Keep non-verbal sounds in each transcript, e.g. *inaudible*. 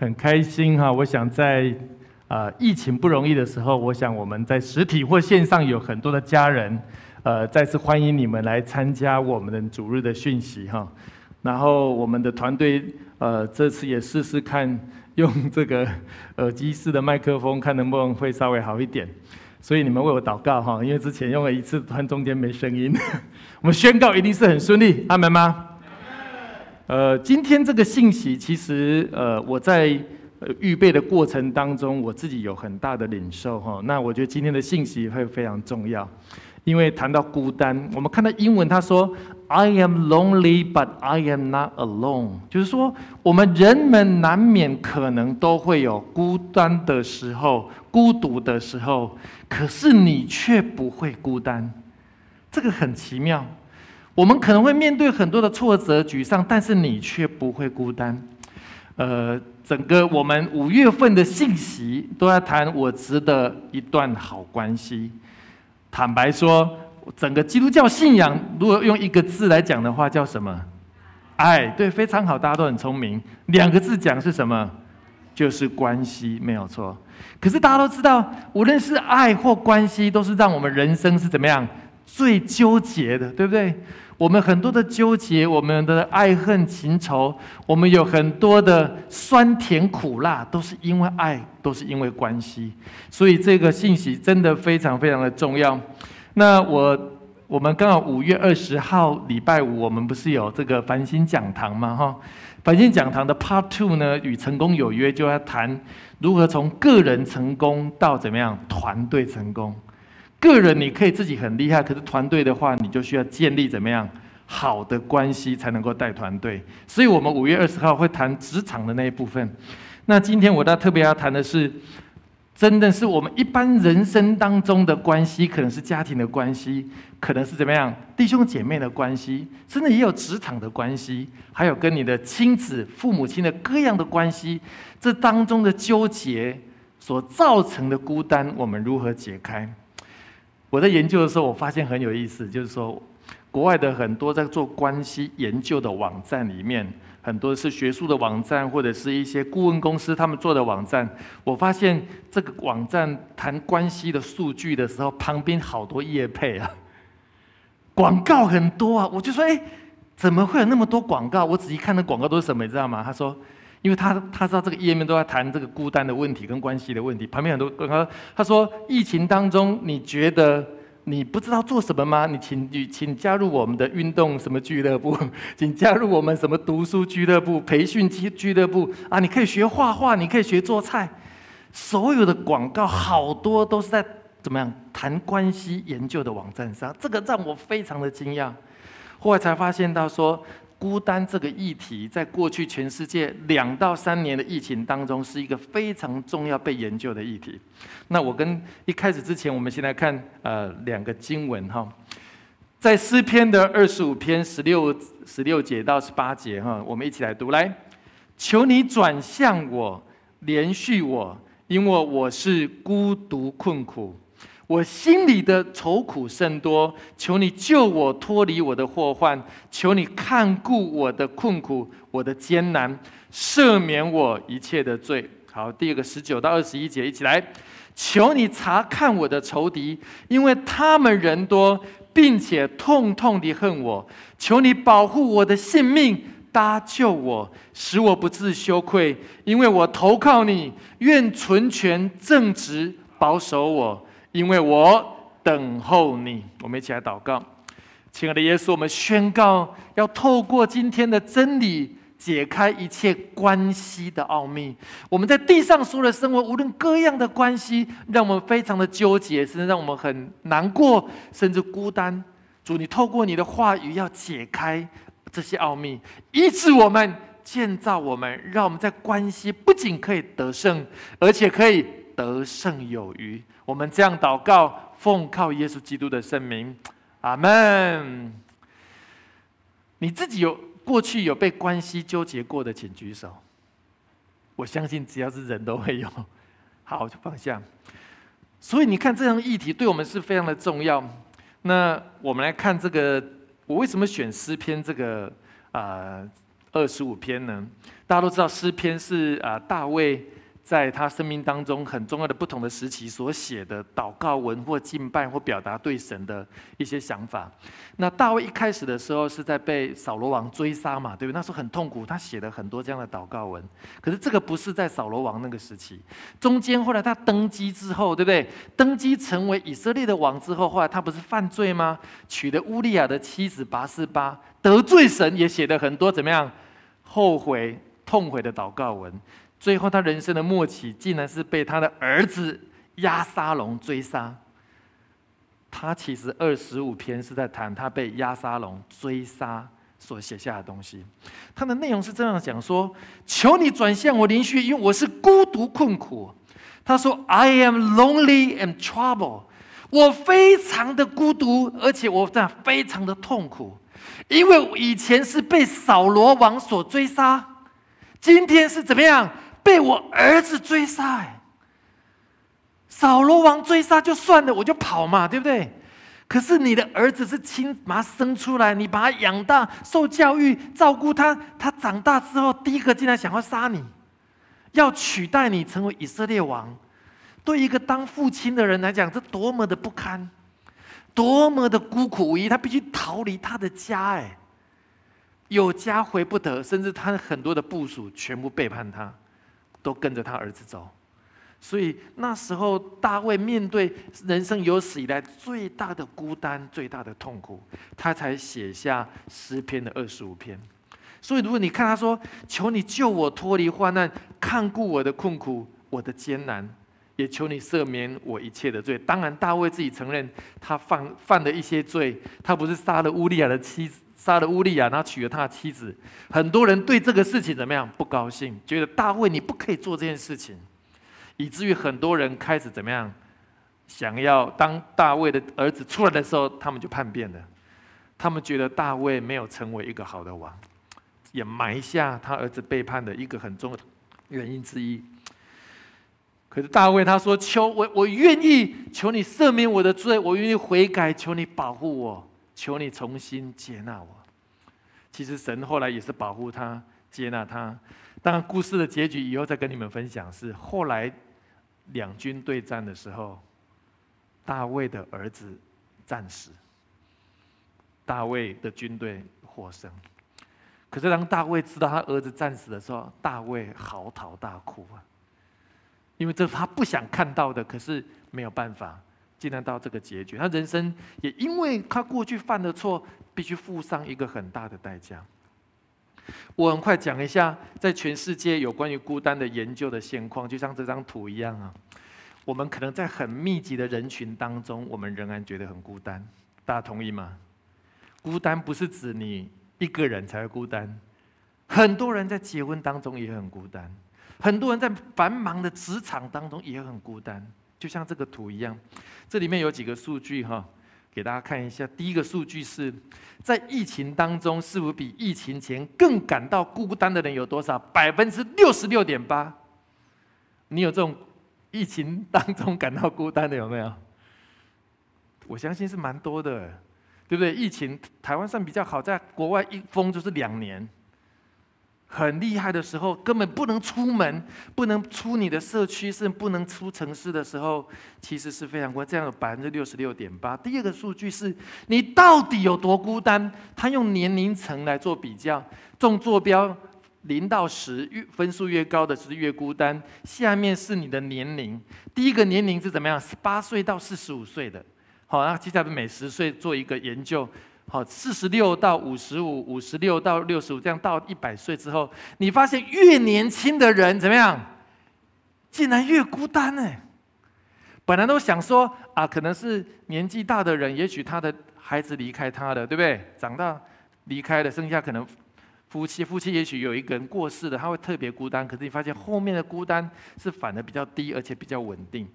很开心哈！我想在呃疫情不容易的时候，我想我们在实体或线上有很多的家人，呃，再次欢迎你们来参加我们的主日的讯息哈。然后我们的团队呃这次也试试看用这个耳机式的麦克风，看能不能会稍微好一点。所以你们为我祷告哈，因为之前用了一次，突然中间没声音。*laughs* 我们宣告一定是很顺利，阿门吗？呃，今天这个信息，其实呃，我在预备的过程当中，我自己有很大的领受哈。那我觉得今天的信息会非常重要，因为谈到孤单，我们看到英文他说，I am lonely, but I am not alone，就是说我们人们难免可能都会有孤单的时候、孤独的时候，可是你却不会孤单，这个很奇妙。我们可能会面对很多的挫折、沮丧，但是你却不会孤单。呃，整个我们五月份的信息都在谈我值得一段好关系。坦白说，整个基督教信仰，如果用一个字来讲的话，叫什么？爱，对，非常好，大家都很聪明。两个字讲是什么？就是关系，没有错。可是大家都知道，无论是爱或关系，都是让我们人生是怎么样？最纠结的，对不对？我们很多的纠结，我们的爱恨情仇，我们有很多的酸甜苦辣，都是因为爱，都是因为关系。所以这个信息真的非常非常的重要。那我我们刚好五月二十号礼拜五，我们不是有这个繁星讲堂吗？哈，繁星讲堂的 Part Two 呢，与成功有约，就要谈如何从个人成功到怎么样团队成功。个人你可以自己很厉害，可是团队的话，你就需要建立怎么样好的关系才能够带团队。所以，我们五月二十号会谈职场的那一部分。那今天我倒特别要谈的是，真的是我们一般人生当中的关系，可能是家庭的关系，可能是怎么样弟兄姐妹的关系，甚至也有职场的关系，还有跟你的亲子、父母亲的各样的关系，这当中的纠结所造成的孤单，我们如何解开？我在研究的时候，我发现很有意思，就是说，国外的很多在做关系研究的网站里面，很多是学术的网站，或者是一些顾问公司他们做的网站。我发现这个网站谈关系的数据的时候，旁边好多页配啊，广告很多啊。我就说，哎，怎么会有那么多广告？我仔细看那广告都是什么，你知道吗？他说。因为他他知道这个页面都在谈这个孤单的问题跟关系的问题，旁边很多广告。他说：“疫情当中，你觉得你不知道做什么吗？你请你请加入我们的运动什么俱乐部，请加入我们什么读书俱乐部、培训俱俱乐部啊！你可以学画画，你可以学做菜。所有的广告好多都是在怎么样谈关系研究的网站上，这个让我非常的惊讶。后来才发现到说。”孤单这个议题，在过去全世界两到三年的疫情当中，是一个非常重要被研究的议题。那我跟一开始之前，我们先来看呃两个经文哈，在诗篇的二十五篇十六十六节到十八节哈，我们一起来读来，求你转向我，连续我，因为我是孤独困苦。我心里的愁苦甚多，求你救我脱离我的祸患，求你看顾我的困苦，我的艰难，赦免我一切的罪。好，第二个十九到二十一节，一起来，求你查看我的仇敌，因为他们人多，并且痛痛地恨我。求你保护我的性命，搭救我，使我不自羞愧，因为我投靠你。愿纯全正直保守我。因为我等候你，我们一起来祷告，亲爱的耶稣，我们宣告要透过今天的真理，解开一切关系的奥秘。我们在地上所有的生活，无论各样的关系，让我们非常的纠结，甚至让我们很难过，甚至孤单。主，你透过你的话语要解开这些奥秘，医治我们，建造我们，让我们在关系不仅可以得胜，而且可以得胜有余。我们这样祷告，奉靠耶稣基督的圣名，阿门。你自己有过去有被关系纠结过的，请举手。我相信只要是人都会有。*laughs* 好，就放下。所以你看，这样议题对我们是非常的重要。那我们来看这个，我为什么选诗篇这个啊二十五篇呢？大家都知道，诗篇是啊大卫。在他生命当中很重要的不同的时期所写的祷告文或敬拜或表达对神的一些想法。那大卫一开始的时候是在被扫罗王追杀嘛，对不对？那时候很痛苦，他写了很多这样的祷告文。可是这个不是在扫罗王那个时期，中间后来他登基之后，对不对？登基成为以色列的王之后，后来他不是犯罪吗？娶了乌利亚的妻子拔示巴，得罪神，也写了很多怎么样后悔痛悔的祷告文。最后，他人生的末期，竟然是被他的儿子亚沙龙追杀。他其实二十五篇是在谈他被亚沙龙追杀所写下的东西。他的内容是这样讲说：“求你转向我灵虚，因为我是孤独困苦。”他说：“I am lonely and trouble。”我非常的孤独，而且我在非常的痛苦，因为以前是被扫罗王所追杀，今天是怎么样？被我儿子追杀，扫罗王追杀就算了，我就跑嘛，对不对？可是你的儿子是亲把他生出来，你把他养大、受教育、照顾他，他长大之后，第一个竟然想要杀你，要取代你成为以色列王。对一个当父亲的人来讲，这多么的不堪，多么的孤苦无依，他必须逃离他的家，哎，有家回不得，甚至他很多的部属全部背叛他。都跟着他儿子走，所以那时候大卫面对人生有史以来最大的孤单、最大的痛苦，他才写下诗篇的二十五篇。所以如果你看他说：“求你救我脱离患难，看顾我的困苦、我的艰难，也求你赦免我一切的罪。”当然，大卫自己承认他犯犯了一些罪，他不是杀了乌利亚的妻子。杀了乌利亚，然后娶了他的妻子。很多人对这个事情怎么样？不高兴，觉得大卫你不可以做这件事情，以至于很多人开始怎么样？想要当大卫的儿子出来的时候，他们就叛变了。他们觉得大卫没有成为一个好的王，也埋下他儿子背叛的一个很重要的原因之一。可是大卫他说：“求我，我愿意求你赦免我的罪，我愿意悔改，求你保护我。”求你重新接纳我。其实神后来也是保护他、接纳他。当然，故事的结局以后再跟你们分享。是后来两军对战的时候，大卫的儿子战死，大卫的军队获胜。可是当大卫知道他儿子战死的时候，大卫嚎啕大哭啊！因为这是他不想看到的，可是没有办法。竟然到这个结局，他人生也因为他过去犯的错，必须付上一个很大的代价。我很快讲一下，在全世界有关于孤单的研究的现况，就像这张图一样啊。我们可能在很密集的人群当中，我们仍然觉得很孤单。大家同意吗？孤单不是指你一个人才会孤单，很多人在结婚当中也很孤单，很多人在繁忙的职场当中也很孤单。就像这个图一样，这里面有几个数据哈，给大家看一下。第一个数据是在疫情当中，是否比疫情前更感到孤单的人有多少？百分之六十六点八。你有这种疫情当中感到孤单的有没有？我相信是蛮多的，对不对？疫情台湾算比较好，在国外一封就是两年。很厉害的时候，根本不能出门，不能出你的社区，甚至不能出城市的时候，其实是非常孤单。这样有百分之六十六点八。第二个数据是你到底有多孤单？他用年龄层来做比较，纵坐标零到十，分数越高的是越孤单。下面是你的年龄，第一个年龄是怎么样？十八岁到四十五岁的。好，那接下来每十岁做一个研究。好，四十六到五十五，五十六到六十五，这样到一百岁之后，你发现越年轻的人怎么样，竟然越孤单呢？本来都想说啊，可能是年纪大的人，也许他的孩子离开他了，对不对？长大离开了，剩下可能夫妻，夫妻也许有一个人过世了，他会特别孤单。可是你发现后面的孤单是反而比较低，而且比较稳定。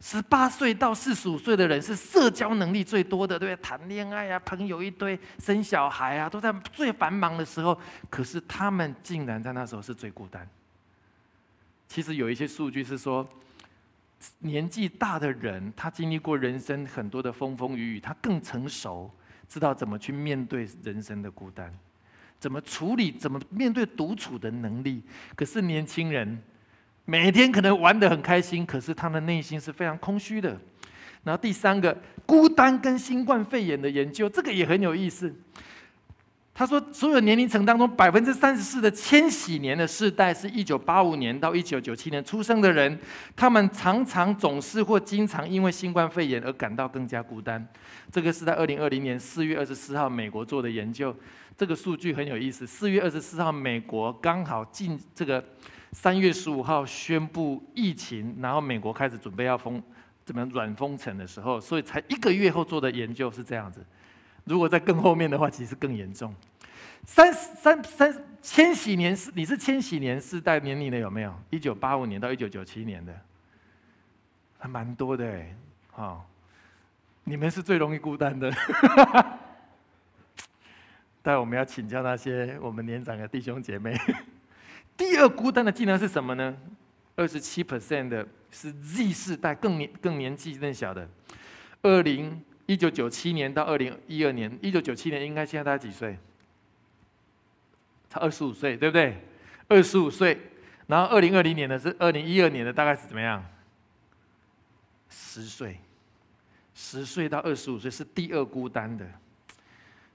十八岁到四十五岁的人是社交能力最多的，对不对？谈恋爱啊，朋友一堆，生小孩啊，都在最繁忙的时候。可是他们竟然在那时候是最孤单。其实有一些数据是说，年纪大的人，他经历过人生很多的风风雨雨，他更成熟，知道怎么去面对人生的孤单，怎么处理，怎么面对独处的能力。可是年轻人。每天可能玩得很开心，可是他的内心是非常空虚的。然后第三个，孤单跟新冠肺炎的研究，这个也很有意思。他说，所有年龄层当中，百分之三十四的千禧年的世代是一九八五年到一九九七年出生的人，他们常常总是或经常因为新冠肺炎而感到更加孤单。这个是在二零二零年四月二十四号美国做的研究，这个数据很有意思。四月二十四号，美国刚好进这个。三月十五号宣布疫情，然后美国开始准备要封，怎么软封城的时候，所以才一个月后做的研究是这样子。如果在更后面的话，其实更严重。三三三千禧年是你是千禧年世代年龄的有没有？一九八五年到一九九七年的，还蛮多的哎。好，你们是最容易孤单的。*laughs* 但我们要请教那些我们年长的弟兄姐妹。第二孤单的技能是什么呢？二十七 percent 的是 Z 世代，更年更年纪更小的。二零一九九七年到二零一二年，一九九七年应该现在大概几岁？他二十五岁，对不对？二十五岁。然后二零二零年的是二零一二年的，大概是怎么样？十岁，十岁到二十五岁是第二孤单的。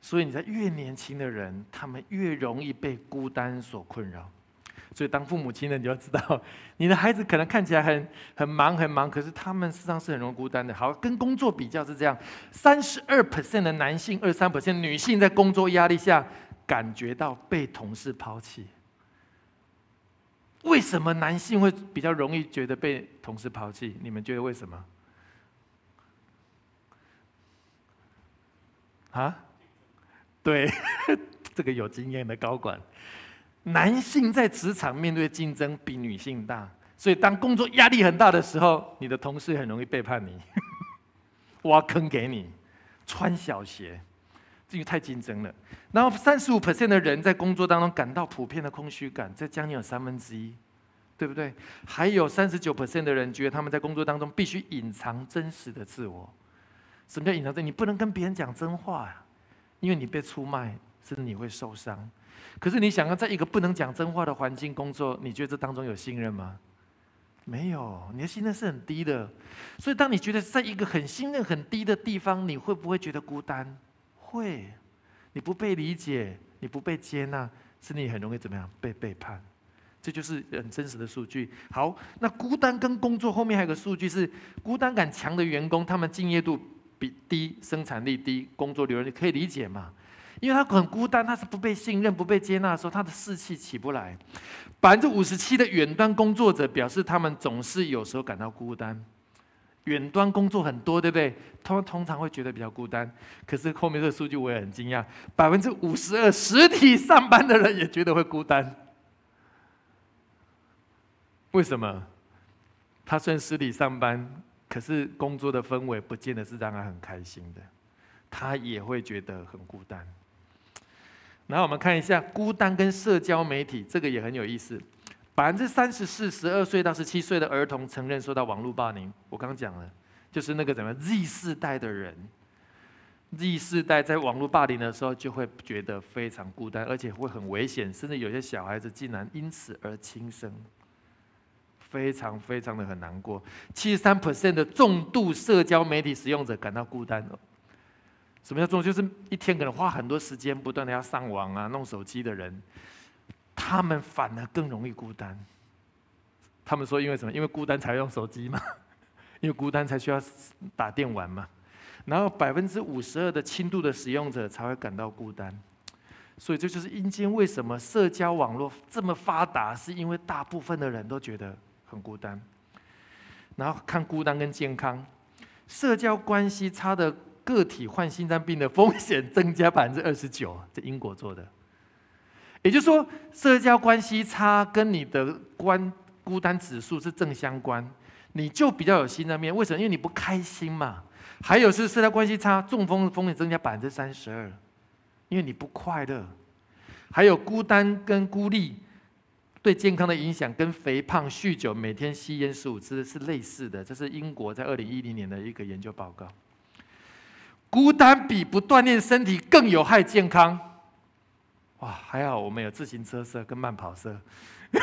所以你在越年轻的人，他们越容易被孤单所困扰。所以，当父母亲的，你要知道，你的孩子可能看起来很很忙很忙，可是他们实际上是很容易孤单的。好，跟工作比较是这样：三十二 percent 的男性，二三 percent 女性在工作压力下感觉到被同事抛弃。为什么男性会比较容易觉得被同事抛弃？你们觉得为什么？啊？对，*laughs* 这个有经验的高管。男性在职场面对竞争比女性大，所以当工作压力很大的时候，你的同事很容易背叛你，*laughs* 挖坑给你，穿小鞋，这个太竞争了。然后三十五 percent 的人在工作当中感到普遍的空虚感，这将近有三分之一，对不对？还有三十九 percent 的人觉得他们在工作当中必须隐藏真实的自我。什么叫隐藏真？你不能跟别人讲真话呀，因为你被出卖，甚至你会受伤。可是你想要在一个不能讲真话的环境工作，你觉得这当中有信任吗？没有，你的信任是很低的。所以当你觉得在一个很信任很低的地方，你会不会觉得孤单？会，你不被理解，你不被接纳，是你很容易怎么样被背叛？这就是很真实的数据。好，那孤单跟工作后面还有个数据是，孤单感强的员工，他们敬业度比低，生产力低，工作流你可以理解嘛？因为他很孤单，他是不被信任、不被接纳的时候，他的士气起不来。百分之五十七的远端工作者表示，他们总是有时候感到孤单。远端工作很多，对不对？他们通常会觉得比较孤单。可是后面这个数据我也很惊讶，百分之五十二实体上班的人也觉得会孤单。为什么？他虽然实体上班，可是工作的氛围不见得是让他很开心的，他也会觉得很孤单。然后我们看一下孤单跟社交媒体，这个也很有意思。百分之三十四，十二岁到十七岁的儿童承认受到网络霸凌。我刚刚讲了，就是那个怎么 Z 世代的人，Z 世代在网络霸凌的时候就会觉得非常孤单，而且会很危险，甚至有些小孩子竟然因此而轻生，非常非常的很难过。七十三 percent 的重度社交媒体使用者感到孤单什么叫重？就是一天可能花很多时间不断的要上网啊、弄手机的人，他们反而更容易孤单。他们说，因为什么？因为孤单才用手机嘛，*laughs* 因为孤单才需要打电玩嘛。然后百分之五十二的轻度的使用者才会感到孤单。所以这就是阴间为什么社交网络这么发达，是因为大部分的人都觉得很孤单。然后看孤单跟健康，社交关系差的。个体患心脏病的风险增加百分之二十九，这英国做的。也就是说，社交关系差跟你的关孤单指数是正相关，你就比较有心脏病。为什么？因为你不开心嘛。还有是社交关系差，中风风险增加百分之三十二，因为你不快乐。还有孤单跟孤立对健康的影响，跟肥胖、酗酒、每天吸烟十五支是类似的。这是英国在二零一零年的一个研究报告。孤单比不锻炼身体更有害健康。哇，还好我们有自行车社跟慢跑社，*laughs*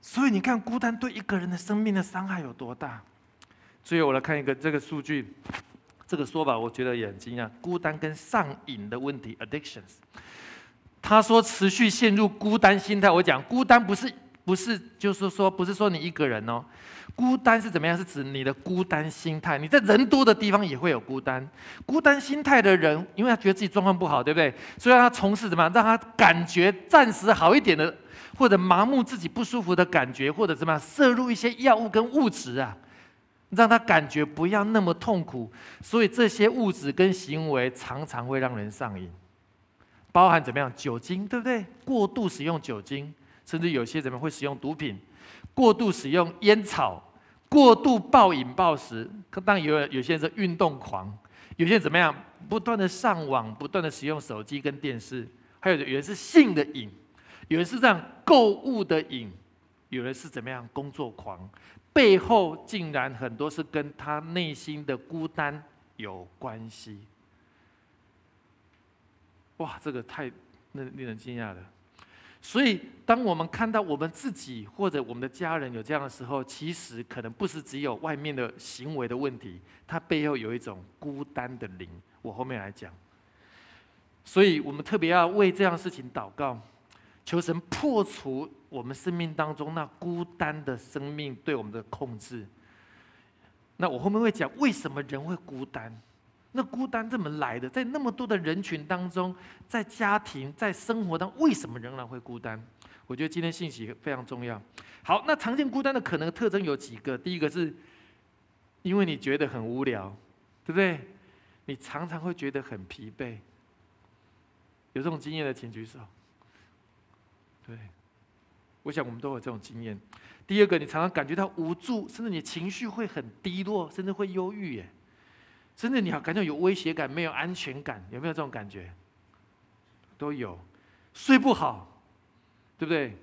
所以你看孤单对一个人的生命的伤害有多大。最后我来看一个这个数据，这个说法我觉得也很惊讶。孤单跟上瘾的问题 （addictions），他说持续陷入孤单心态。我讲孤单不是不是就是说不是说你一个人哦。孤单是怎么样？是指你的孤单心态。你在人多的地方也会有孤单。孤单心态的人，因为他觉得自己状况不好，对不对？所以他从事怎么样？让他感觉暂时好一点的，或者麻木自己不舒服的感觉，或者怎么样？摄入一些药物跟物质啊，让他感觉不要那么痛苦。所以这些物质跟行为常常会让人上瘾，包含怎么样？酒精，对不对？过度使用酒精，甚至有些怎么会使用毒品？过度使用烟草。过度暴饮暴食，当然有有些人是运动狂，有些人怎么样？不断的上网，不断的使用手机跟电视，还有有人是性的瘾，有人是这样购物的瘾，有人是怎么样？工作狂，背后竟然很多是跟他内心的孤单有关系。哇，这个太令令人惊讶了。所以，当我们看到我们自己或者我们的家人有这样的时候，其实可能不是只有外面的行为的问题，它背后有一种孤单的灵。我后面来讲。所以我们特别要为这样事情祷告，求神破除我们生命当中那孤单的生命对我们的控制。那我后面会讲为什么人会孤单。那孤单怎么来的？在那么多的人群当中，在家庭、在生活当中，为什么仍然会孤单？我觉得今天信息非常重要。好，那常见孤单的可能特征有几个？第一个是，因为你觉得很无聊，对不对？你常常会觉得很疲惫。有这种经验的，请举手。对，我想我们都有这种经验。第二个，你常常感觉到无助，甚至你情绪会很低落，甚至会忧郁。耶。甚至你好感觉有威胁感，没有安全感，有没有这种感觉？都有，睡不好，对不对？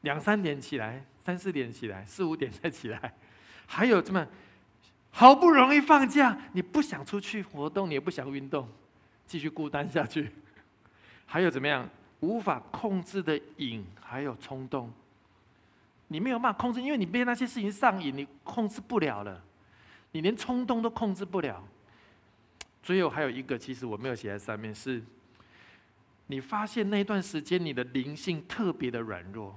两三点起来，三四点起来，四五点再起来，*laughs* 还有这么好不容易放假，你不想出去活动，你也不想运动，继续孤单下去。*laughs* 还有怎么样？无法控制的瘾，还有冲动，你没有办法控制，因为你被那些事情上瘾，你控制不了了。你连冲动都控制不了，最后还有一个，其实我没有写在上面，是你发现那段时间你的灵性特别的软弱，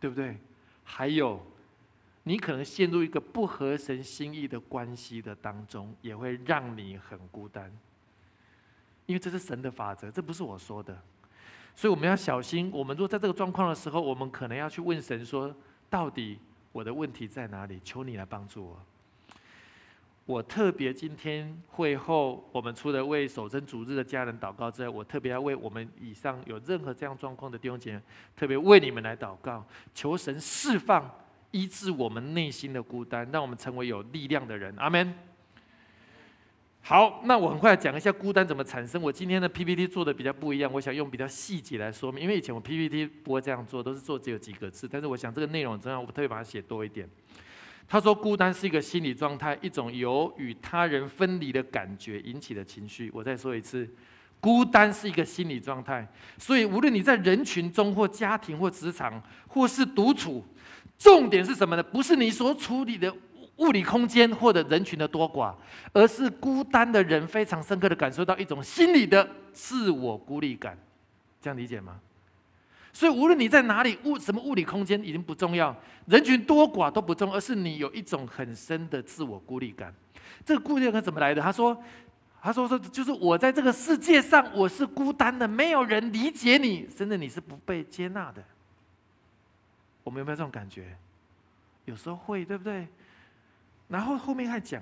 对不对？还有，你可能陷入一个不合神心意的关系的当中，也会让你很孤单，因为这是神的法则，这不是我说的，所以我们要小心。我们若在这个状况的时候，我们可能要去问神说：到底我的问题在哪里？求你来帮助我。我特别今天会后，我们除了为守贞主日的家人祷告之外，我特别要为我们以上有任何这样状况的弟兄姐妹，特别为你们来祷告，求神释放、医治我们内心的孤单，让我们成为有力量的人。阿门。好，那我很快讲一下孤单怎么产生。我今天的 PPT 做的比较不一样，我想用比较细节来说明，因为以前我 PPT 不会这样做，都是做只有几个字，但是我想这个内容这样，我特别把它写多一点。他说：“孤单是一个心理状态，一种由与他人分离的感觉引起的情绪。”我再说一次，孤单是一个心理状态。所以，无论你在人群中，或家庭，或职场，或是独处，重点是什么呢？不是你所处理的物理空间或者人群的多寡，而是孤单的人非常深刻的感受到一种心理的自我孤立感。这样理解吗？所以，无论你在哪里，物什么物理空间已经不重要，人群多寡都不重要，而是你有一种很深的自我孤立感。这个孤立感怎么来的？他说：“他说说，就是我在这个世界上我是孤单的，没有人理解你，甚至你是不被接纳的。”我们有没有这种感觉？有时候会，对不对？然后后面还讲，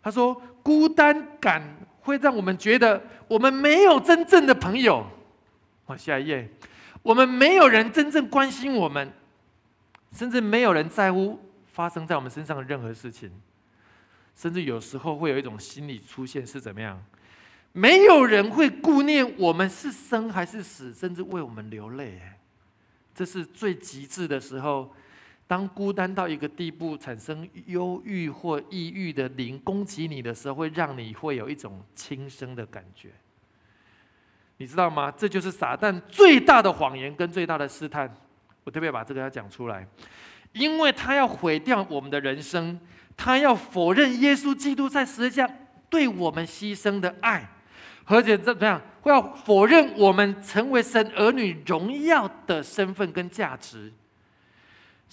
他说：“孤单感会让我们觉得我们没有真正的朋友。往下一页，我们没有人真正关心我们，甚至没有人在乎发生在我们身上的任何事情，甚至有时候会有一种心理出现是怎么样？没有人会顾念我们是生还是死，甚至为我们流泪。这是最极致的时候。当孤单到一个地步，产生忧郁或抑郁的灵攻击你的时候，会让你会有一种轻生的感觉。你知道吗？这就是撒旦最大的谎言跟最大的试探。我特别把这个要讲出来，因为他要毁掉我们的人生，他要否认耶稣基督在十字架对我们牺牲的爱，而且怎么样，会要否认我们成为神儿女荣耀的身份跟价值。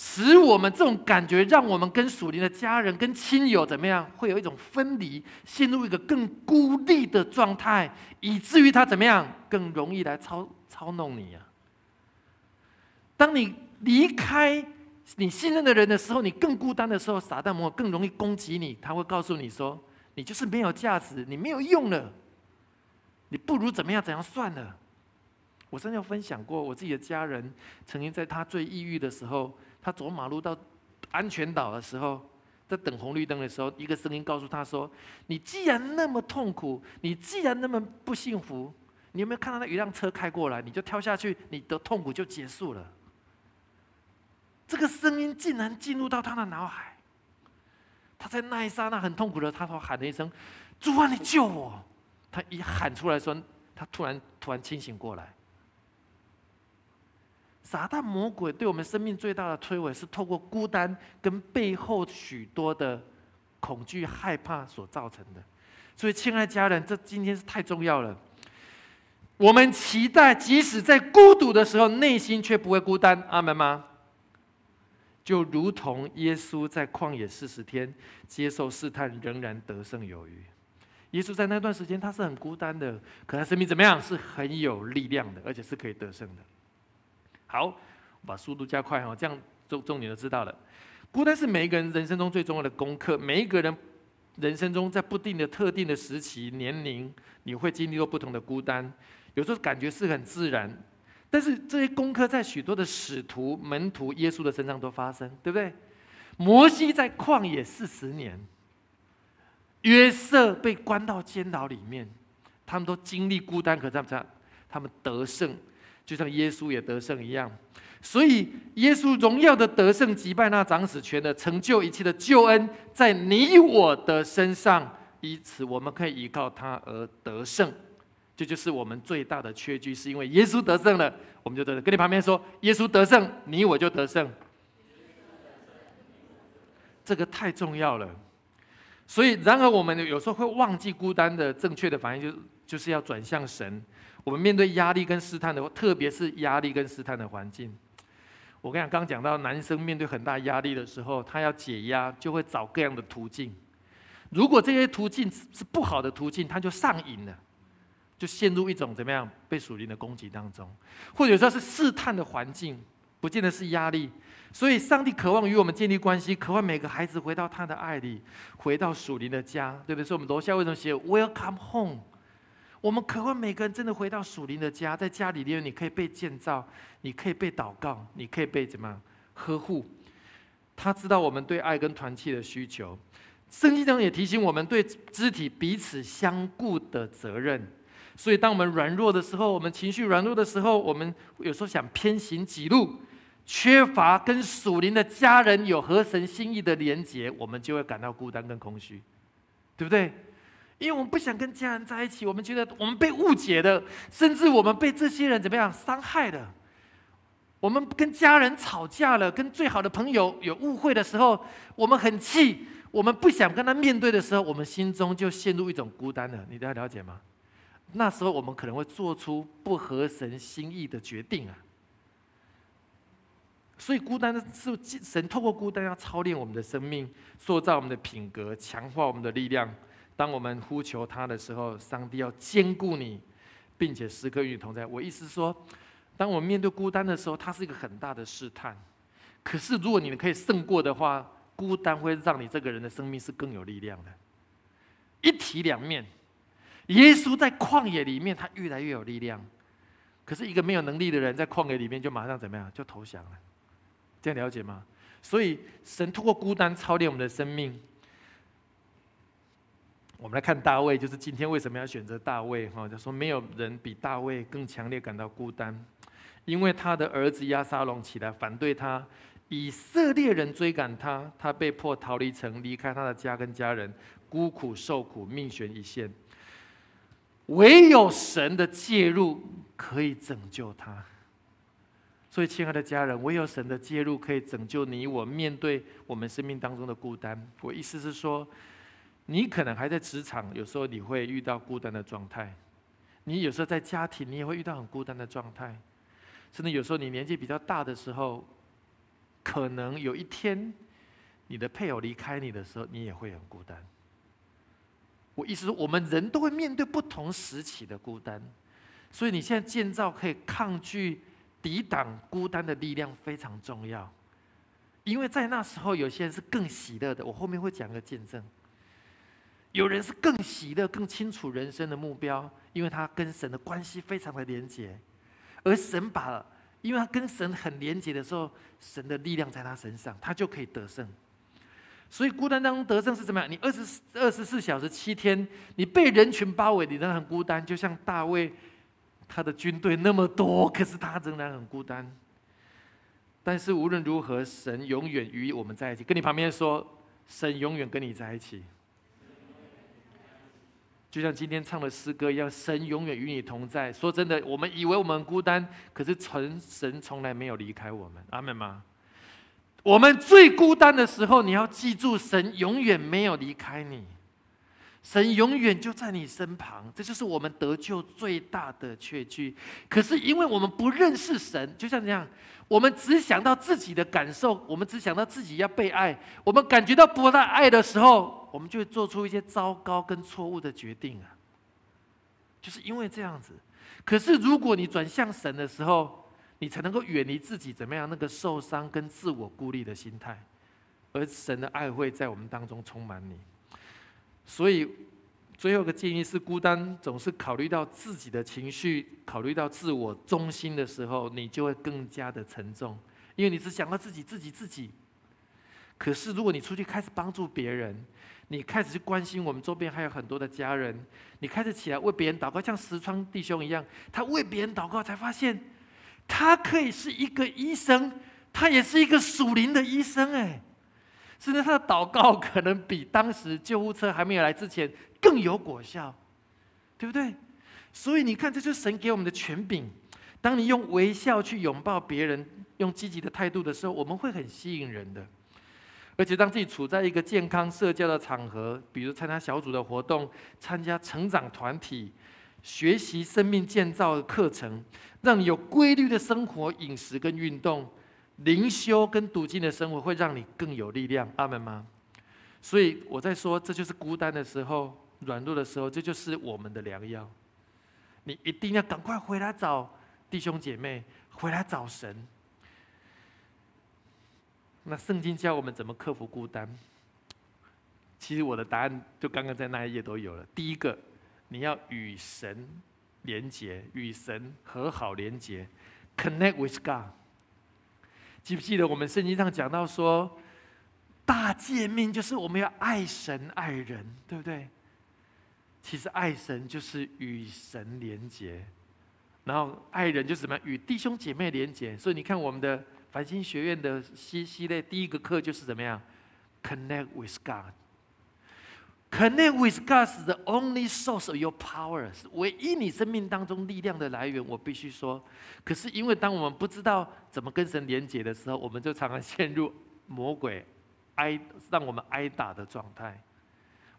使我们这种感觉，让我们跟属灵的家人、跟亲友怎么样，会有一种分离，陷入一个更孤立的状态，以至于他怎么样，更容易来操操弄你啊。当你离开你信任的人的时候，你更孤单的时候，撒旦魔更容易攻击你。他会告诉你说：“你就是没有价值，你没有用了，你不如怎么样怎样算了。”我曾经分享过，我自己的家人曾经在他最抑郁的时候。他走马路到安全岛的时候，在等红绿灯的时候，一个声音告诉他说：“你既然那么痛苦，你既然那么不幸福，你有没有看到那一辆车开过来，你就跳下去，你的痛苦就结束了。”这个声音竟然进入到他的脑海。他在那一刹那很痛苦的，他说喊了一声：“主啊，你救我！”他一喊出来说，他突然突然清醒过来。撒旦魔鬼对我们生命最大的摧毁，是透过孤单跟背后许多的恐惧、害怕所造成的。所以，亲爱家人，这今天是太重要了。我们期待，即使在孤独的时候，内心却不会孤单。阿门吗？就如同耶稣在旷野四十天接受试探，仍然得胜有余。耶稣在那段时间，他是很孤单的，可他生命怎么样？是很有力量的，而且是可以得胜的。好，把速度加快哈，这样重重点就知道了。孤单是每一个人人生中最重要的功课。每一个人人生中，在不定的特定的时期、年龄，你会经历过不同的孤单。有时候感觉是很自然，但是这些功课在许多的使徒、门徒、耶稣的身上都发生，对不对？摩西在旷野四十年，约瑟被关到监牢里面，他们都经历孤单，可他们他们得胜。就像耶稣也得胜一样，所以耶稣荣耀的得胜击败那掌死权的，成就一切的救恩，在你我的身上，以此我们可以依靠他而得胜。这就是我们最大的缺据，是因为耶稣得胜了，我们就得胜。跟你旁边说，耶稣得胜，你我就得胜。这个太重要了。所以，然而我们有时候会忘记孤单的正确的反应，就就是要转向神。我们面对压力跟试探的，特别是压力跟试探的环境，我跟你讲，刚讲到男生面对很大压力的时候，他要解压，就会找各样的途径。如果这些途径是不好的途径，他就上瘾了，就陷入一种怎么样被属灵的攻击当中，或者说是试探的环境，不见得是压力。所以，上帝渴望与我们建立关系，渴望每个孩子回到他的爱里，回到属灵的家，对不对？所以，我们楼下为什么写 “Welcome Home”？我们渴望每个人真的回到属灵的家，在家里面，你可以被建造，你可以被祷告，你可以被怎么样呵护？他知道我们对爱跟团契的需求。圣经中也提醒我们对肢体彼此相顾的责任。所以，当我们软弱的时候，我们情绪软弱的时候，我们有时候想偏行己路，缺乏跟属灵的家人有合神心意的连结，我们就会感到孤单跟空虚，对不对？因为我们不想跟家人在一起，我们觉得我们被误解的，甚至我们被这些人怎么样伤害的。我们跟家人吵架了，跟最好的朋友有误会的时候，我们很气，我们不想跟他面对的时候，我们心中就陷入一种孤单了。你都要了解吗？那时候我们可能会做出不合神心意的决定啊。所以孤单的是神透过孤单要操练我们的生命，塑造我们的品格，强化我们的力量。当我们呼求他的时候，上帝要兼顾你，并且时刻与你同在。我意思是说，当我们面对孤单的时候，它是一个很大的试探。可是，如果你可以胜过的话，孤单会让你这个人的生命是更有力量的。一体两面，耶稣在旷野里面，他越来越有力量。可是，一个没有能力的人，在旷野里面就马上怎么样？就投降了。这样了解吗？所以，神通过孤单操练我们的生命。我们来看大卫，就是今天为什么要选择大卫？哈，就说没有人比大卫更强烈感到孤单，因为他的儿子亚沙龙起来反对他，以色列人追赶他，他被迫逃离城，离开他的家跟家人，孤苦受苦，命悬一线。唯有神的介入可以拯救他。所以，亲爱的家人，唯有神的介入可以拯救你我面对我们生命当中的孤单。我意思是说。你可能还在职场，有时候你会遇到孤单的状态；你有时候在家庭，你也会遇到很孤单的状态。甚至有时候你年纪比较大的时候，可能有一天你的配偶离开你的时候，你也会很孤单。我意思说，我们人都会面对不同时期的孤单，所以你现在建造可以抗拒、抵挡孤单的力量非常重要。因为在那时候，有些人是更喜乐的。我后面会讲个见证。有人是更喜乐、更清楚人生的目标，因为他跟神的关系非常的连结，而神把，因为他跟神很连结的时候，神的力量在他身上，他就可以得胜。所以孤单当中得胜是怎么样？你二十二十四小时七天，你被人群包围，你仍然很孤单，就像大卫，他的军队那么多，可是他仍然很孤单。但是无论如何，神永远与我们在一起。跟你旁边说，神永远跟你在一起。就像今天唱的诗歌一样，神永远与你同在。说真的，我们以为我们孤单，可是神神从来没有离开我们。阿门吗？我们最孤单的时候，你要记住，神永远没有离开你，神永远就在你身旁。这就是我们得救最大的确据。可是因为我们不认识神，就像这样。我们只想到自己的感受，我们只想到自己要被爱。我们感觉到不到爱的时候，我们就会做出一些糟糕跟错误的决定啊。就是因为这样子。可是如果你转向神的时候，你才能够远离自己怎么样那个受伤跟自我孤立的心态，而神的爱会在我们当中充满你。所以。最后一个建议是：孤单总是考虑到自己的情绪，考虑到自我中心的时候，你就会更加的沉重，因为你只想到自己、自己、自己。可是，如果你出去开始帮助别人，你开始去关心我们周边还有很多的家人，你开始起来为别人祷告，像石川弟兄一样，他为别人祷告，才发现他可以是一个医生，他也是一个属灵的医生，哎，甚至他的祷告可能比当时救护车还没有来之前。更有果效，对不对？所以你看，这就是神给我们的权柄。当你用微笑去拥抱别人，用积极的态度的时候，我们会很吸引人的。而且，当自己处在一个健康社交的场合，比如参加小组的活动、参加成长团体、学习生命建造的课程，让你有规律的生活、饮食跟运动、灵修跟读经的生活，会让你更有力量。阿门吗？所以我在说，这就是孤单的时候。软弱的时候，这就是我们的良药。你一定要赶快回来找弟兄姐妹，回来找神。那圣经教我们怎么克服孤单？其实我的答案就刚刚在那一页都有了。第一个，你要与神连结，与神和好连结，connect with God。记不记得我们圣经上讲到说，大诫命就是我们要爱神爱人，对不对？其实爱神就是与神连结，然后爱人就是什么？与弟兄姐妹连结。所以你看，我们的繁星学院的系系列第一个课就是怎么样？Connect with God。Connect with God is the only source of your power，是唯一你生命当中力量的来源。我必须说，可是因为当我们不知道怎么跟神连结的时候，我们就常常陷入魔鬼 *laughs* 挨让我们挨打的状态。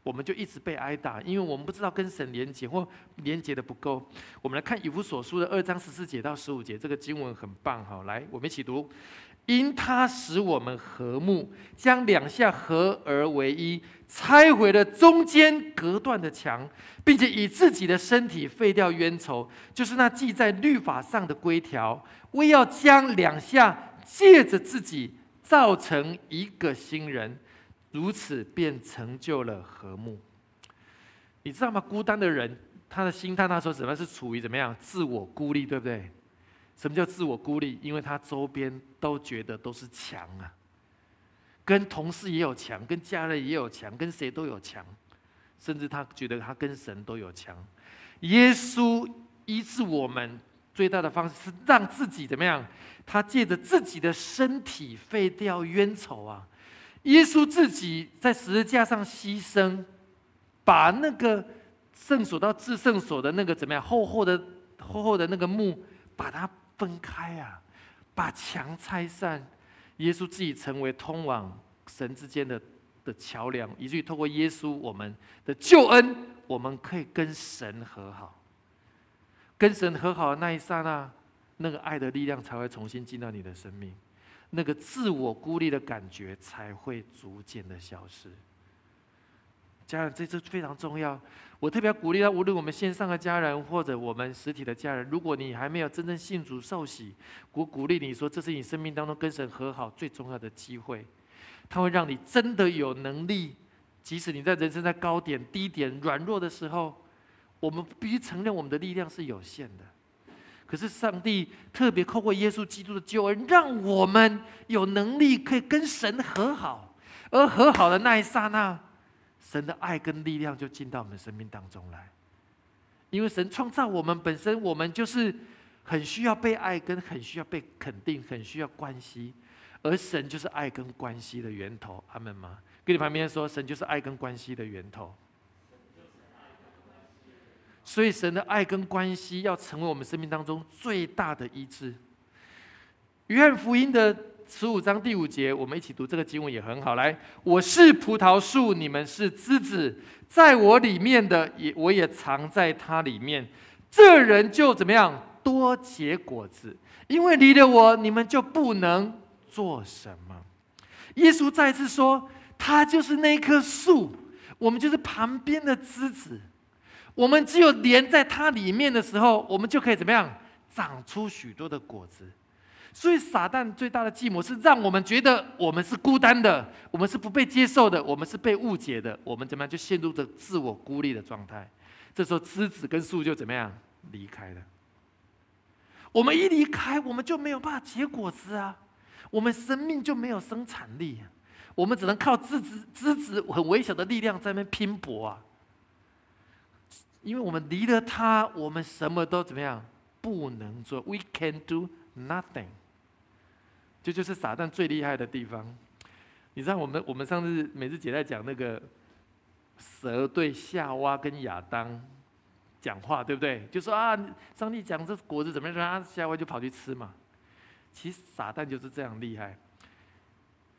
我们就一直被挨打，因为我们不知道跟神连接或连接的不够。我们来看以弗所书的二章十四节到十五节，这个经文很棒哈。来，我们一起读：因他使我们和睦，将两下合而为一，拆毁了中间隔断的墙，并且以自己的身体废掉冤仇，就是那记在律法上的规条，为要将两下借着自己造成一个新人。如此便成就了和睦。你知道吗？孤单的人他的心态那时候怎么？是处于怎么样？自我孤立，对不对？什么叫自我孤立？因为他周边都觉得都是墙啊，跟同事也有墙，跟家人也有墙，跟谁都有墙，甚至他觉得他跟神都有墙。耶稣医治我们最大的方式是让自己怎么样？他借着自己的身体废掉冤仇啊！耶稣自己在十字架上牺牲，把那个。圣所到至圣所的那个怎么样？厚厚的、厚厚的那个幕，把它分开啊，把墙拆散。耶稣自己成为通往神之间的的桥梁，以至于透过耶稣我们的救恩，我们可以跟神和好。跟神和好的那一刹那，那个爱的力量才会重新进到你的生命，那个自我孤立的感觉才会逐渐的消失。家人，这次非常重要。我特别要鼓励他，无论我们线上的家人或者我们实体的家人，如果你还没有真正信主受洗，我鼓励你说，这是你生命当中跟神和好最重要的机会。它会让你真的有能力，即使你在人生在高点、低点、软弱的时候，我们必须承认我们的力量是有限的。可是上帝特别透过耶稣基督的救恩，让我们有能力可以跟神和好，而和好的那一刹那。神的爱跟力量就进到我们生命当中来，因为神创造我们本身，我们就是很需要被爱，跟很需要被肯定，很需要关系，而神就是爱跟关系的源头。阿门吗？跟你旁边说，神就是爱跟关系的源头。所以神的爱跟关系要成为我们生命当中最大的医治。约翰福音的。十五章第五节，我们一起读这个经文也很好。来，我是葡萄树，你们是枝子，在我里面的也，我也藏在它里面。这人就怎么样？多结果子，因为离了我，你们就不能做什么。耶稣再次说，他就是那棵树，我们就是旁边的枝子。我们只有连在它里面的时候，我们就可以怎么样？长出许多的果子。所以，撒旦最大的计谋是让我们觉得我们是孤单的，我们是不被接受的，我们是被误解的，我们怎么样就陷入着自我孤立的状态。这时候，枝子跟树就怎么样离开了。我们一离开，我们就没有办法结果子啊，我们生命就没有生产力，我们只能靠枝子枝子很微小的力量在那边拼搏啊。因为我们离了他，我们什么都怎么样不能做，We can do nothing。这就是撒旦最厉害的地方。你知道，我们我们上次每次姐在讲那个蛇对夏娃跟亚当讲话，对不对？就说啊，上帝讲这果子怎么样，啊，夏娃就跑去吃嘛。其实撒旦就是这样厉害。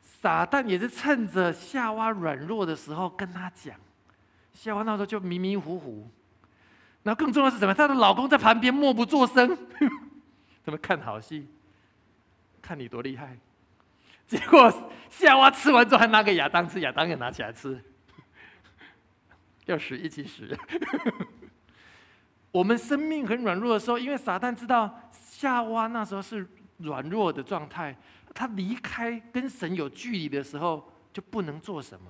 撒旦也是趁着夏娃软弱的时候跟他讲，夏娃那时候就迷迷糊糊。那更重要是什么？她的老公在旁边默不作声，*laughs* 怎么看好戏？看你多厉害！结果夏娃吃完之后，还拿给亚当吃，亚当也拿起来吃，要死一起死。*laughs* 我们生命很软弱的时候，因为撒旦知道夏娃那时候是软弱的状态，他离开跟神有距离的时候，就不能做什么。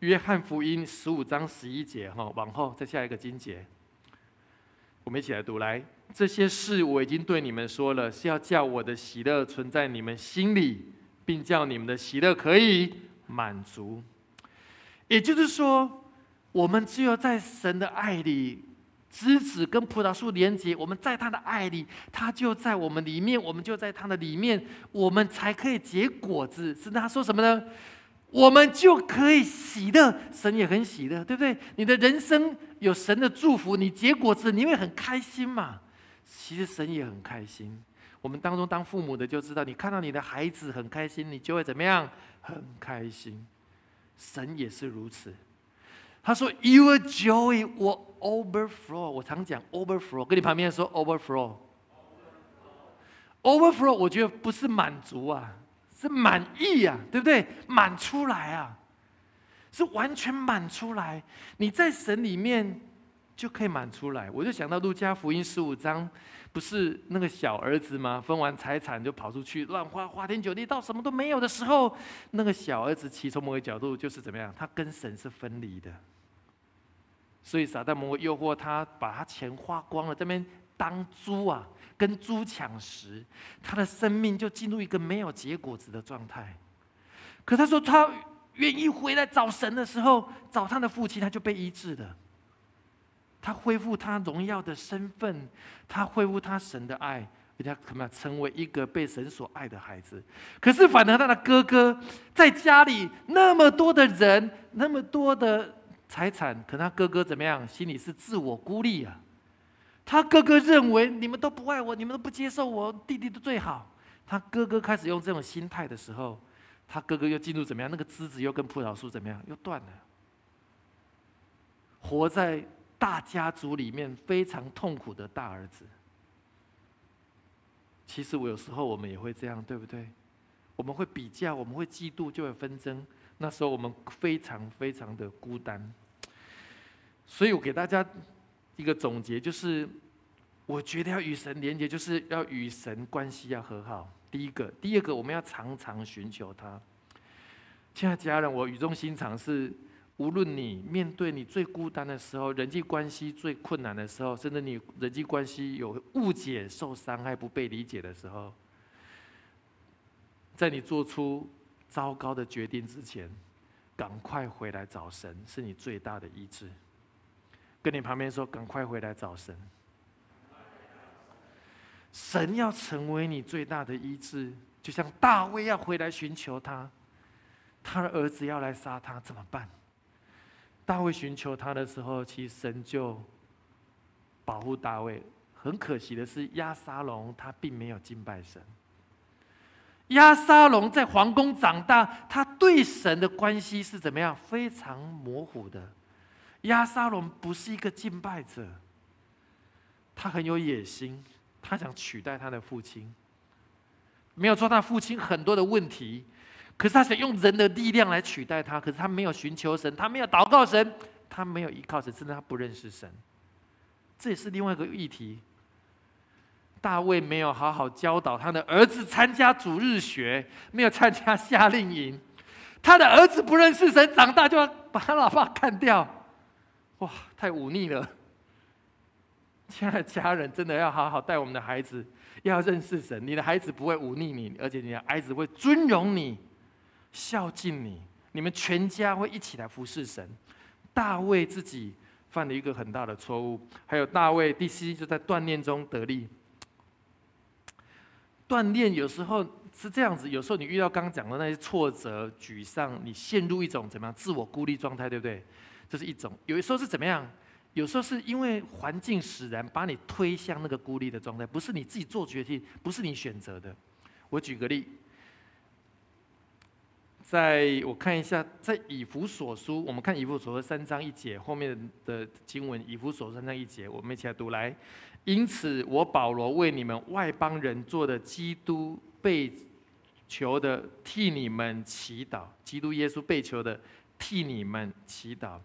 约翰福音十五章十一节，哈，往后再下一个经节，我们一起来读来。这些事我已经对你们说了，是要叫我的喜乐存在你们心里，并叫你们的喜乐可以满足。也就是说，我们只有在神的爱里，枝子跟葡萄树连接，我们在他的爱里，他就在我们里面，我们就在他的里面，我们才可以结果子。是他说什么呢？我们就可以喜乐，神也很喜乐，对不对？你的人生有神的祝福，你结果子，你会很开心嘛？其实神也很开心。我们当中当父母的就知道，你看到你的孩子很开心，你就会怎么样？很开心。神也是如此。他说：“Your joy will overflow。”我常讲 “overflow”，跟你旁边说 “overflow”。overflow，我觉得不是满足啊，是满意啊，对不对？满出来啊，是完全满出来。你在神里面。就可以满出来，我就想到路加福音十五章，不是那个小儿子吗？分完财产就跑出去乱花，花天酒地，到什么都没有的时候，那个小儿子其从某个角度就是怎么样？他跟神是分离的，所以撒旦魔鬼诱惑他，把他钱花光了，这边当猪啊，跟猪抢食，他的生命就进入一个没有结果子的状态。可他说他愿意回来找神的时候，找他的父亲，他就被医治了。他恢复他荣耀的身份，他恢复他神的爱，他怎么样成为一个被神所爱的孩子？可是反而他的哥哥在家里那么多的人，那么多的财产，可他哥哥怎么样？心里是自我孤立啊。他哥哥认为你们都不爱我，你们都不接受我，弟弟的最好。他哥哥开始用这种心态的时候，他哥哥又进入怎么样？那个枝子又跟葡萄树怎么样？又断了。活在。大家族里面非常痛苦的大儿子，其实我有时候我们也会这样，对不对？我们会比较，我们会嫉妒，就会纷争。那时候我们非常非常的孤单。所以我给大家一个总结，就是我觉得要与神连接，就是要与神关系要和好。第一个，第二个，我们要常常寻求他。亲爱的家人，我语重心长是。无论你面对你最孤单的时候，人际关系最困难的时候，甚至你人际关系有误解、受伤害、不被理解的时候，在你做出糟糕的决定之前，赶快回来找神，是你最大的医治。跟你旁边说，赶快回来找神，神要成为你最大的医治，就像大卫要回来寻求他，他的儿子要来杀他，怎么办？大卫寻求他的时候，其实神就保护大卫。很可惜的是，亚沙龙他并没有敬拜神。亚沙龙在皇宫长大，他对神的关系是怎么样？非常模糊的。亚沙龙不是一个敬拜者，他很有野心，他想取代他的父亲。没有说他父亲很多的问题。可是他想用人的力量来取代他，可是他没有寻求神，他没有祷告神，他没有依靠神，甚至他不认识神。这也是另外一个议题。大卫没有好好教导他的儿子参加主日学，没有参加夏令营，他的儿子不认识神，长大就要把他老爸干掉。哇，太忤逆了！亲爱的家人，真的要好好带我们的孩子，要认识神。你的孩子不会忤逆你，而且你的孩子会尊荣你。孝敬你，你们全家会一起来服侍神。大卫自己犯了一个很大的错误，还有大卫第七就在锻炼中得力。锻炼有时候是这样子，有时候你遇到刚讲的那些挫折、沮丧，你陷入一种怎么样自我孤立状态，对不对？这是一种。有的时候是怎么样？有时候是因为环境使然，把你推向那个孤立的状态，不是你自己做决定，不是你选择的。我举个例。在我看一下，在以弗所书，我们看以弗所书三章一节后面的经文，以弗所书三章一节，我们一起来读来。因此，我保罗为你们外邦人做的基督被求的，替你们祈祷。基督耶稣被求的，替你们祈祷。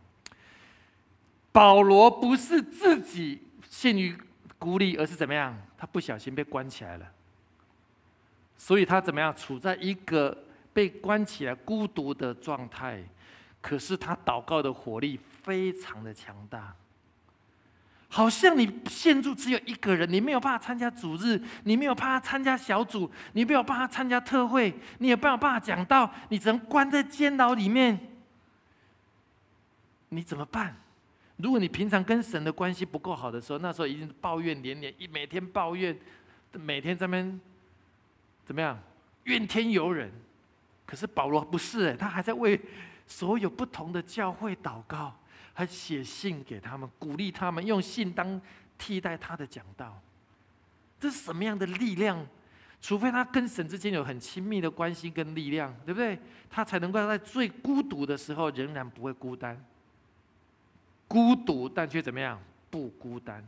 保罗不是自己陷于孤立，而是怎么样？他不小心被关起来了，所以他怎么样？处在一个。被关起来孤独的状态，可是他祷告的火力非常的强大，好像你陷入只有一个人，你没有办法参加主日，你没有办法参加小组，你没有办法参加特会，你也没有办法讲道，你只能关在监牢里面，你怎么办？如果你平常跟神的关系不够好的时候，那时候已经抱怨连连，一每天抱怨，每天在那边怎么样，怨天尤人。可是保罗不是哎，他还在为所有不同的教会祷告，还写信给他们，鼓励他们，用信当替代他的讲道。这是什么样的力量？除非他跟神之间有很亲密的关系跟力量，对不对？他才能够在最孤独的时候仍然不会孤单。孤独但却怎么样？不孤单。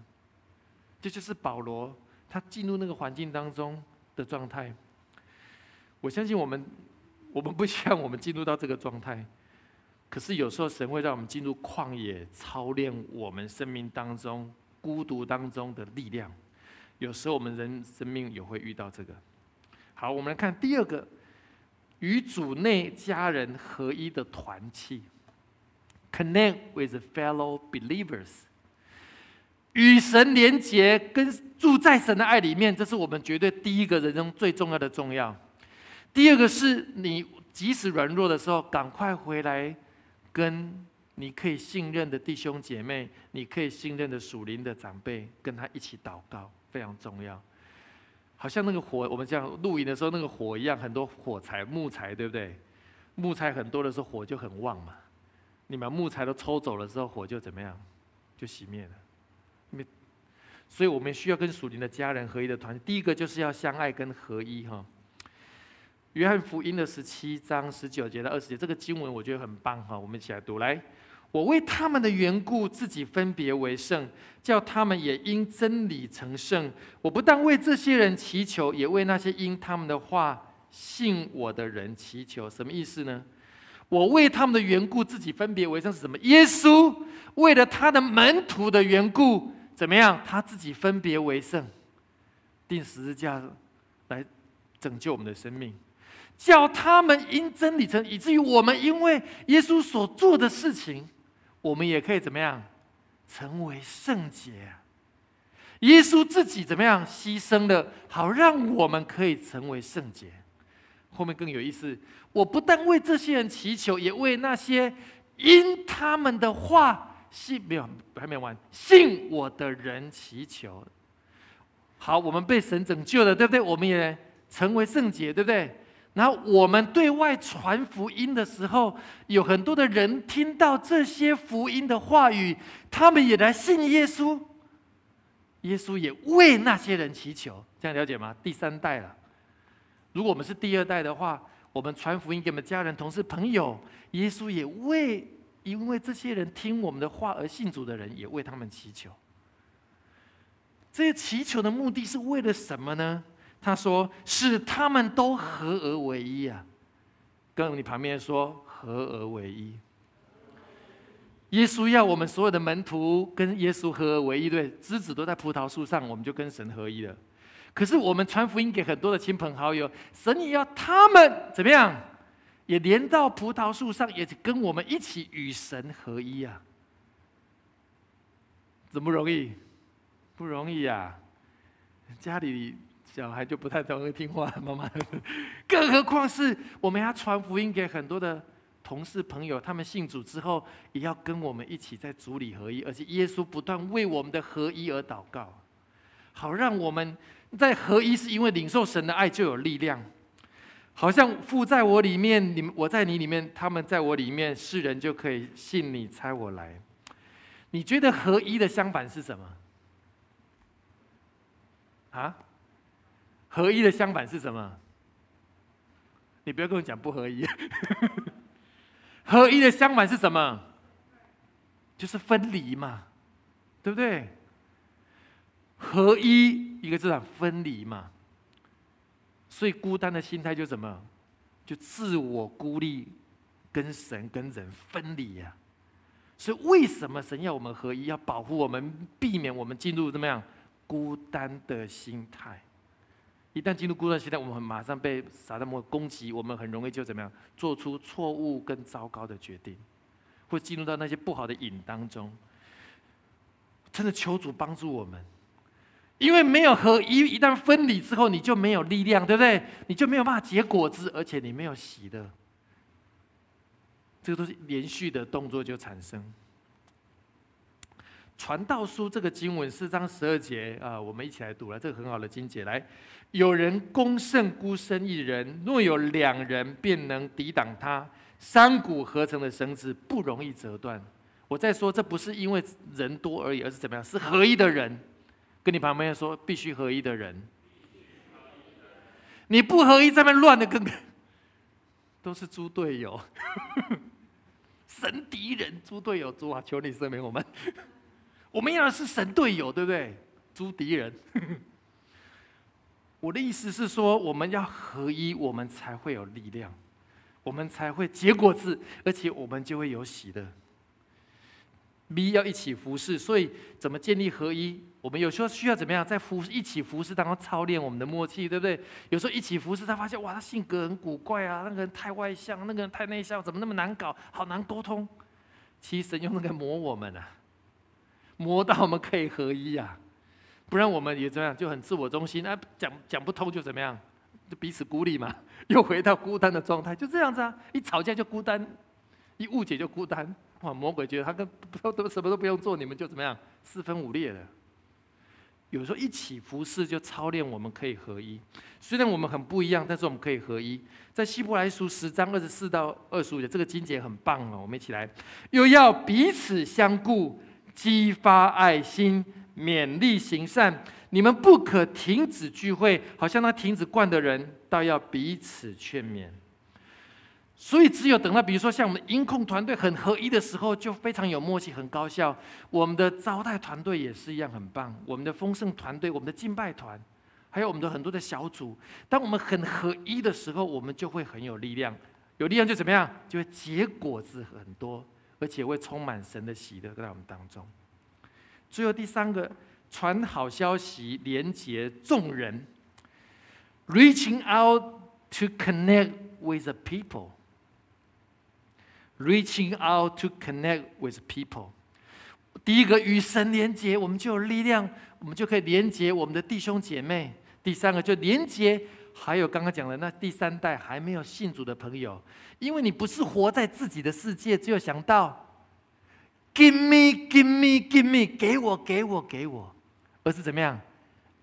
这就是保罗他进入那个环境当中的状态。我相信我们。我们不希望我们进入到这个状态，*laughs* 可是有时候神会让我们进入旷野，操练我们生命当中孤独当中的力量。有时候我们人生命也会遇到这个。好，我们来看第二个，与主内家人合一的团契。connect with fellow believers，与神连结，跟住在神的爱里面，这是我们绝对第一个人生最重要的重要。第二个是你即使软弱的时候，赶快回来跟你可以信任的弟兄姐妹，你可以信任的属灵的长辈，跟他一起祷告，非常重要。好像那个火，我们这样露营的时候，那个火一样，很多火柴、木材，对不对？木材很多的时候，火就很旺嘛。你把木材都抽走了之后，火就怎么样？就熄灭了。灭。所以我们需要跟属灵的家人合一的团。第一个就是要相爱跟合一哈。约翰福音的十七章十九节到二十节，这个经文我觉得很棒哈。我们一起来读来。我为他们的缘故，自己分别为圣，叫他们也因真理成圣。我不但为这些人祈求，也为那些因他们的话信我的人祈求。什么意思呢？我为他们的缘故，自己分别为圣是什么？耶稣为了他的门徒的缘故，怎么样？他自己分别为圣，定十字架来拯救我们的生命，叫他们因真理成，以至于我们因为耶稣所做的事情，我们也可以怎么样成为圣洁？耶稣自己怎么样牺牲了，好让我们可以成为圣洁。后面更有意思，我不但为这些人祈求，也为那些因他们的话信没有还没完信我的人祈求。好，我们被神拯救了，对不对？我们也成为圣洁，对不对？然后我们对外传福音的时候，有很多的人听到这些福音的话语，他们也来信耶稣。耶稣也为那些人祈求，这样了解吗？第三代了。如果我们是第二代的话，我们传福音给我们家人、同事、朋友，耶稣也为因为这些人听我们的话而信主的人，也为他们祈求。这些祈求的目的是为了什么呢？他说：“使他们都合而为一啊！”跟你旁边说：“合而为一。”耶稣要我们所有的门徒跟耶稣合而为一，对，枝子都在葡萄树上，我们就跟神合一了。可是我们传福音给很多的亲朋好友，神也要他们怎么样，也连到葡萄树上，也跟我们一起与神合一啊？怎么容易？不容易呀！家里小孩就不太容易听话，妈妈，更何况是我们要传福音给很多的同事朋友，他们信主之后，也要跟我们一起在主里合一，而且耶稣不断为我们的合一而祷告，好让我们。在合一是因为领受神的爱就有力量，好像父在我里面，你们我在你里面，他们在我里面，世人就可以信你，猜我来。你觉得合一的相反是什么？啊？合一的相反是什么？你不要跟我讲不合一。*laughs* 合一的相反是什么？就是分离嘛，对不对？合一一个字啊，分离嘛，所以孤单的心态就什么，就自我孤立，跟神跟人分离呀。所以为什么神要我们合一，要保护我们，避免我们进入怎么样孤单的心态？一旦进入孤单时代，我们马上被撒旦魔攻击，我们很容易就怎么样，做出错误跟糟糕的决定，会进入到那些不好的瘾当中。真的求主帮助我们。因为没有合一，一旦分离之后，你就没有力量，对不对？你就没有办法结果子，而且你没有喜乐。这个都是连续的动作就产生。传道书这个经文四章十二节啊，我们一起来读了，这个很好的经节。来，有人攻胜孤身一人，若有两人，便能抵挡他。三股合成的绳子不容易折断。我在说，这不是因为人多而已，而是怎么样？是合一的人。跟你旁边说，必须合一的人，你不合一，在那乱的跟，*laughs* 都是猪队友，神敌人，猪队友，猪啊！求你赦免我们，*laughs* 我们要的是神队友，对不对？猪敌人，我的意思是说，我们要合一，我们才会有力量，我们才会结果子，而且我们就会有喜乐。B 要一起服侍，所以怎么建立合一？我们有时候需要怎么样，在服一起服侍当中操练我们的默契，对不对？有时候一起服侍，他发现哇，他性格很古怪啊，那个人太外向，那个人太内向，怎么那么难搞，好难沟通。其实神用那个磨我们啊，磨到我们可以合一啊，不然我们也怎么样，就很自我中心啊，讲讲不通就怎么样，就彼此孤立嘛，*laughs* 又回到孤单的状态，就这样子啊，一吵架就孤单，一误解就孤单，哇，魔鬼觉得他跟都都什么都不用做，你们就怎么样，四分五裂了。有时候一起服侍就操练我们可以合一，虽然我们很不一样，但是我们可以合一。在希伯来书十章二十四到二十五节，这个经节很棒哦，我们一起来，又要彼此相顾，激发爱心，勉励行善。你们不可停止聚会，好像那停止惯的人，倒要彼此劝勉。所以，只有等到比如说像我们音控团队很合一的时候，就非常有默契，很高效。我们的招待团队也是一样很棒，我们的丰盛团队、我们的敬拜团，还有我们的很多的小组，当我们很合一的时候，我们就会很有力量。有力量就怎么样？就会结果子很多，而且会充满神的喜乐在我们当中。最后第三个，传好消息，连接众人，reaching out to connect with the people。Reaching out to connect with people，第一个与神连接，我们就有力量，我们就可以连接我们的弟兄姐妹。第三个就连接，还有刚刚讲的那第三代还没有信主的朋友，因为你不是活在自己的世界，只有想到 “give me, give me, give me”，给我，给我，给我，而是怎么样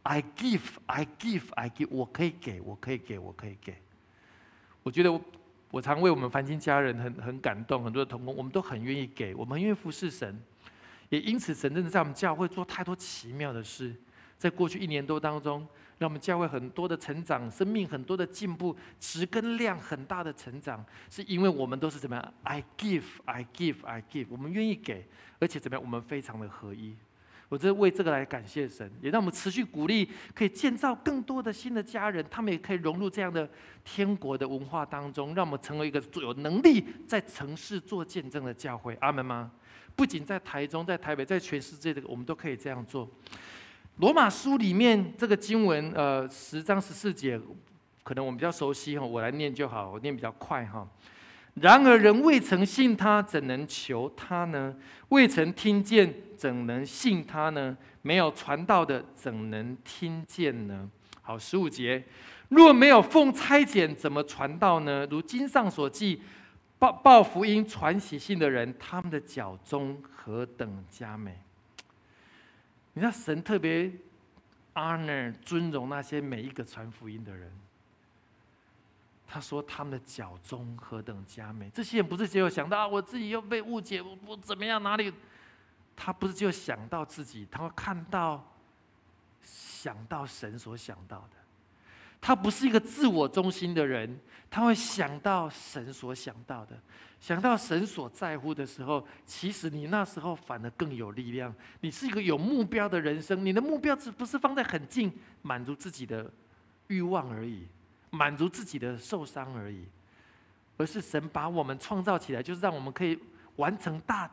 ？I give, I give, I give，我可以给，我可以给，我可以给。我觉得我。我常为我们凡心家人很很感动，很多的同工，我们都很愿意给，我们愿意服侍神，也因此神真的在我们教会做太多奇妙的事，在过去一年多当中，让我们教会很多的成长，生命很多的进步，值跟量很大的成长，是因为我们都是怎么样？I give, I give, I give，我们愿意给，而且怎么样？我们非常的合一。我这为这个来感谢神，也让我们持续鼓励，可以建造更多的新的家人，他们也可以融入这样的天国的文化当中，让我们成为一个有能力在城市做见证的教会。阿门吗？不仅在台中，在台北，在全世界的我们都可以这样做。罗马书里面这个经文，呃，十章十四节，可能我们比较熟悉哈，我来念就好，我念比较快哈。然而人未曾信他，怎能求他呢？未曾听见，怎能信他呢？没有传道的，怎能听见呢？好，十五节，若没有奉差遣，怎么传道呢？如经上所记，报报福音、传喜信的人，他们的脚中何等佳美！你知道神特别 honor 尊荣那些每一个传福音的人。他说：“他们的脚中何等佳美！这些人不是只有想到啊，我自己又被误解，我我怎么样？哪里？他不是就想到自己，他会看到、想到神所想到的。他不是一个自我中心的人，他会想到神所想到的，想到神所在乎的时候，其实你那时候反而更有力量。你是一个有目标的人生，你的目标只不是放在很近，满足自己的欲望而已。”满足自己的受伤而已，而是神把我们创造起来，就是让我们可以完成大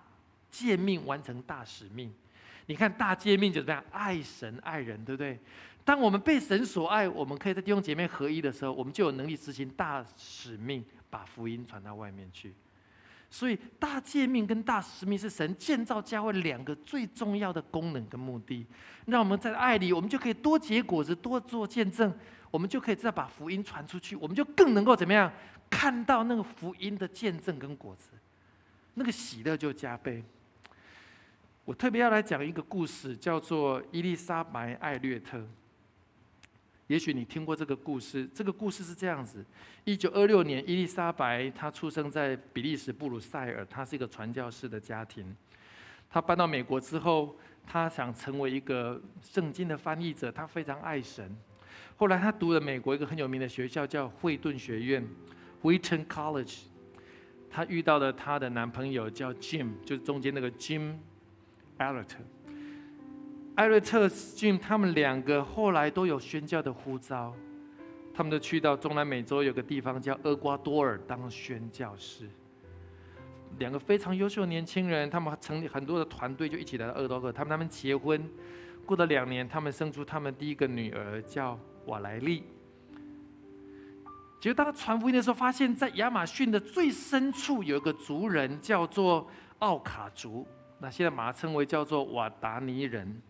诫命，完成大使命。你看大诫命就怎么样？爱神爱人，对不对？当我们被神所爱，我们可以在弟兄姐妹合一的时候，我们就有能力执行大使命，把福音传到外面去。所以大诫命跟大使命是神建造教会两个最重要的功能跟目的。让我们在爱里，我们就可以多结果子，多做见证。我们就可以再把福音传出去，我们就更能够怎么样看到那个福音的见证跟果子，那个喜乐就加倍。我特别要来讲一个故事，叫做伊丽莎白·艾略特。也许你听过这个故事，这个故事是这样子：一九二六年，伊丽莎白她出生在比利时布鲁塞尔，她是一个传教士的家庭。她搬到美国之后，她想成为一个圣经的翻译者，她非常爱神。后来，她读了美国一个很有名的学校，叫惠顿学院 （Wheaton College）。她遇到了她的男朋友叫 Jim，就是中间那个 Jim 艾略特。艾瑞特 Jim 他们两个后来都有宣教的呼召，他们都去到中南美洲有个地方叫厄瓜多尔当宣教士。两个非常优秀的年轻人，他们成立很多的团队，就一起来到厄瓜多尔。他们他们结婚，过了两年，他们生出他们第一个女儿，叫。瓦莱丽，结果当他传福音的时候，发现，在亚马逊的最深处有一个族人叫做奥卡族，那现在把它称为叫做瓦达尼人，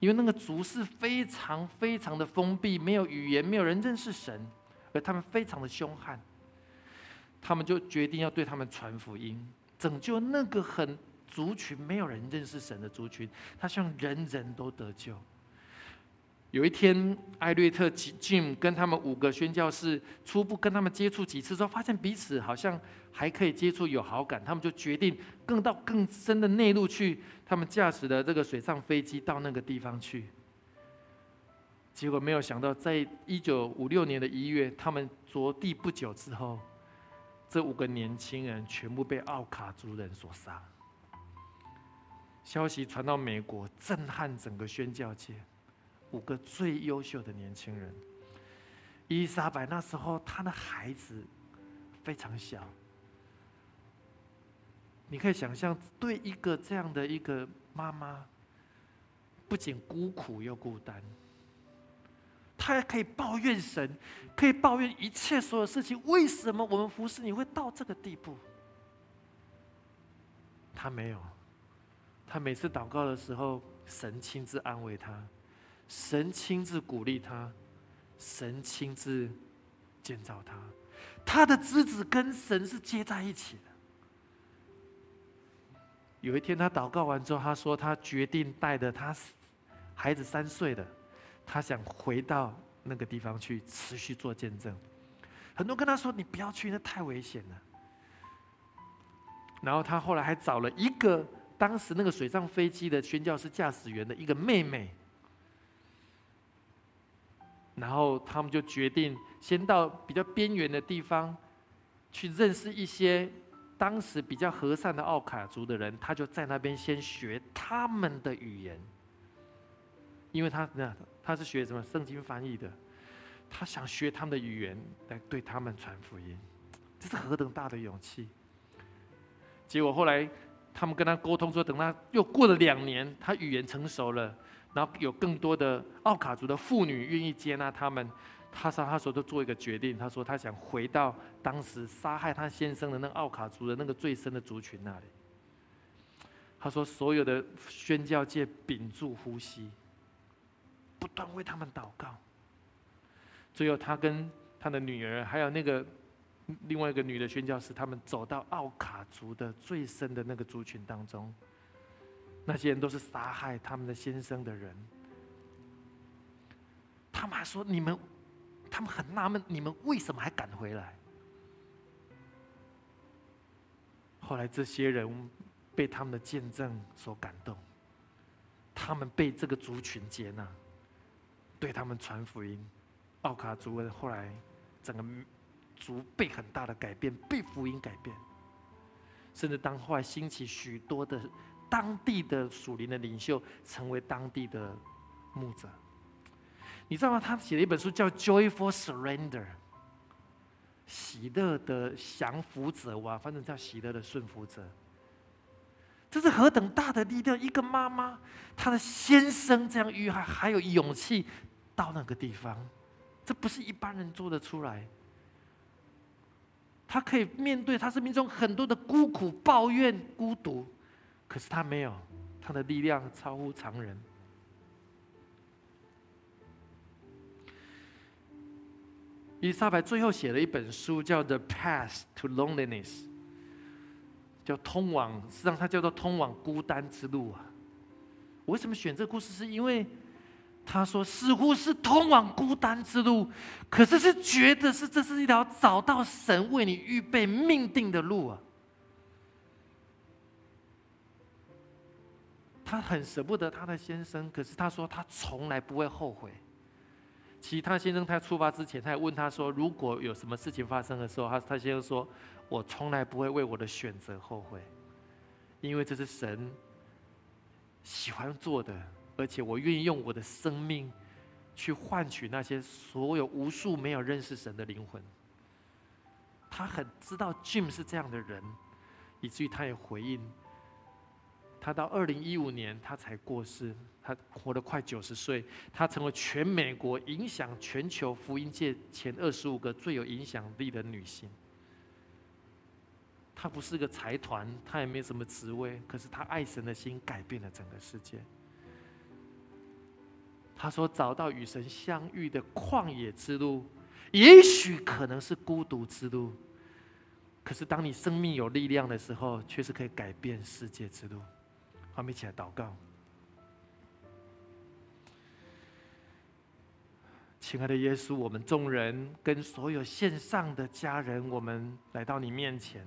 因为那个族是非常非常的封闭，没有语言，没有人认识神，而他们非常的凶悍，他们就决定要对他们传福音，拯救那个很族群没有人认识神的族群，他希望人人都得救。有一天，艾略特、Jim 跟他们五个宣教士初步跟他们接触几次之后，发现彼此好像还可以接触，有好感。他们就决定更到更深的内陆去，他们驾驶的这个水上飞机到那个地方去。结果没有想到，在一九五六年的一月，他们着地不久之后，这五个年轻人全部被奥卡族人所杀。消息传到美国，震撼整个宣教界。五个最优秀的年轻人，伊丽莎白那时候她的孩子非常小，你可以想象，对一个这样的一个妈妈，不仅孤苦又孤单，她还可以抱怨神，可以抱怨一切所有事情。为什么我们服侍你会到这个地步？她没有，她每次祷告的时候，神亲自安慰她。神亲自鼓励她，神亲自建造她。她的枝子跟神是接在一起的。有一天，他祷告完之后，他说他决定带着他孩子三岁的，他想回到那个地方去持续做见证。很多跟他说：“你不要去，那太危险了。”然后他后来还找了一个当时那个水上飞机的宣教师驾驶员的一个妹妹。然后他们就决定先到比较边缘的地方，去认识一些当时比较和善的奥卡族的人。他就在那边先学他们的语言，因为他那他是学什么圣经翻译的，他想学他们的语言来对他们传福音，这是何等大的勇气！结果后来他们跟他沟通说，等他又过了两年，他语言成熟了。然后有更多的奥卡族的妇女愿意接纳他们，他说他说都做一个决定，他说他想回到当时杀害他先生的那个奥卡族的那个最深的族群那里。他说所有的宣教界屏住呼吸，不断为他们祷告。最后他跟他的女儿还有那个另外一个女的宣教师，他们走到奥卡族的最深的那个族群当中。那些人都是杀害他们的先生的人，他们还说你们，他们很纳闷，你们为什么还敢回来？后来这些人被他们的见证所感动，他们被这个族群接纳，对他们传福音。奥卡族人后来整个族被很大的改变，被福音改变，甚至当后来兴起许多的。当地的属灵的领袖成为当地的牧者，你知道吗？他写了一本书叫《Joyful Surrender》，喜乐的降服者哇，反正叫喜乐的顺服者。这是何等大的力量！一个妈妈，她的先生这样遇害，还有勇气到那个地方，这不是一般人做得出来。他可以面对他生命中很多的孤苦、抱怨、孤独。可是他没有，他的力量超乎常人。伊丽莎白最后写了一本书，叫《The Path to Loneliness》，叫通往，实际上它叫做通往孤单之路啊。我为什么选这个故事？是因为他说似乎是通往孤单之路，可是是觉得是这是一条找到神为你预备命定的路啊。他很舍不得他的先生，可是他说他从来不会后悔。其他先生他出发之前，他还问他说：“如果有什么事情发生的时候，他他先生说，我从来不会为我的选择后悔，因为这是神喜欢做的，而且我愿意用我的生命去换取那些所有无数没有认识神的灵魂。”他很知道 Jim 是这样的人，以至于他也回应。他到二零一五年他才过世，他活了快九十岁，他成为全美国影响全球福音界前二十五个最有影响力的女性。她不是个财团，她也没什么职位，可是她爱神的心改变了整个世界。她说：“找到与神相遇的旷野之路，也许可能是孤独之路，可是当你生命有力量的时候，却是可以改变世界之路。”我们一起来祷告，亲爱的耶稣，我们众人跟所有线上的家人，我们来到你面前。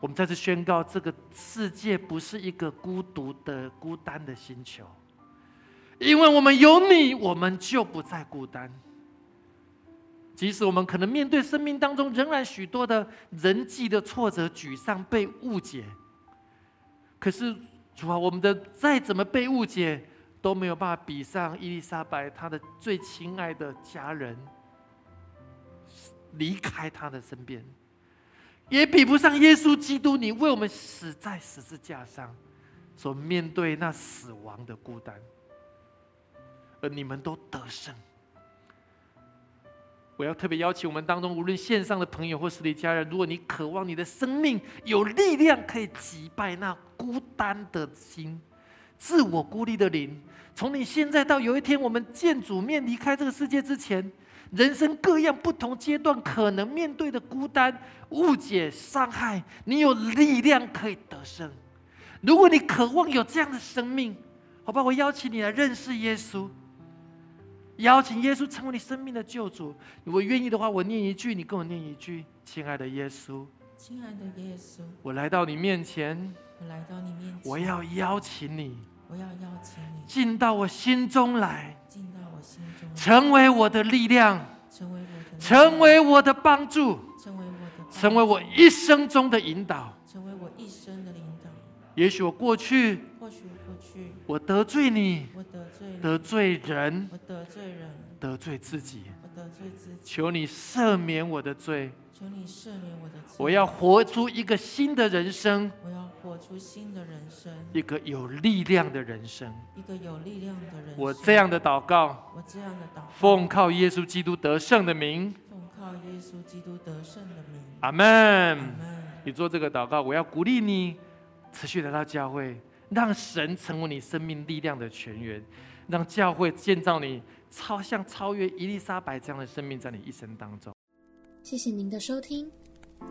我们再次宣告，这个世界不是一个孤独的、孤单的星球，因为我们有你，我们就不再孤单。即使我们可能面对生命当中仍然许多的人际的挫折、沮丧、被误解，可是主啊，我们的再怎么被误解，都没有办法比上伊丽莎白她的最亲爱的家人离开她的身边。也比不上耶稣基督，你为我们死在十字架上，所面对那死亡的孤单，而你们都得胜。我要特别邀请我们当中，无论线上的朋友或实体家人，如果你渴望你的生命有力量，可以击败那孤单的心、自我孤立的灵，从你现在到有一天我们见主面离开这个世界之前。人生各样不同阶段可能面对的孤单、误解、伤害，你有力量可以得胜。如果你渴望有这样的生命，好吧，我邀请你来认识耶稣，邀请耶稣成为你生命的救主。如果愿意的话，我念一句，你跟我念一句：“亲爱的耶稣，亲爱的耶稣，我来到你面前，我来到你面前，我要邀请你，我要邀请你进到我心中来。”进到我心中，成为我的力量，成为我的，成为我的帮助，成为我的，成为我一生中的引导，成为我一生的领导。也许我过去，或许过去我得罪你，我得罪得罪人，我得罪人，得罪自己，我得罪自己。求你赦免我的罪，求你赦免我的罪。我要活出一个新的人生，我要活出新的人生，一个有力量的人生。一个有力量的人生。我这样的祷告，我这样的祷告，奉靠耶稣基督得胜的名，奉靠耶稣基督得胜的名。阿门。阿门。你做这个祷告，我要鼓励你持续来到教会，让神成为你生命力量的泉源，让教会建造你超像超越伊丽莎白这样的生命，在你一生当中。谢谢您的收听，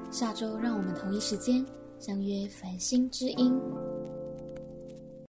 下周让我们同一时间相约繁星之音。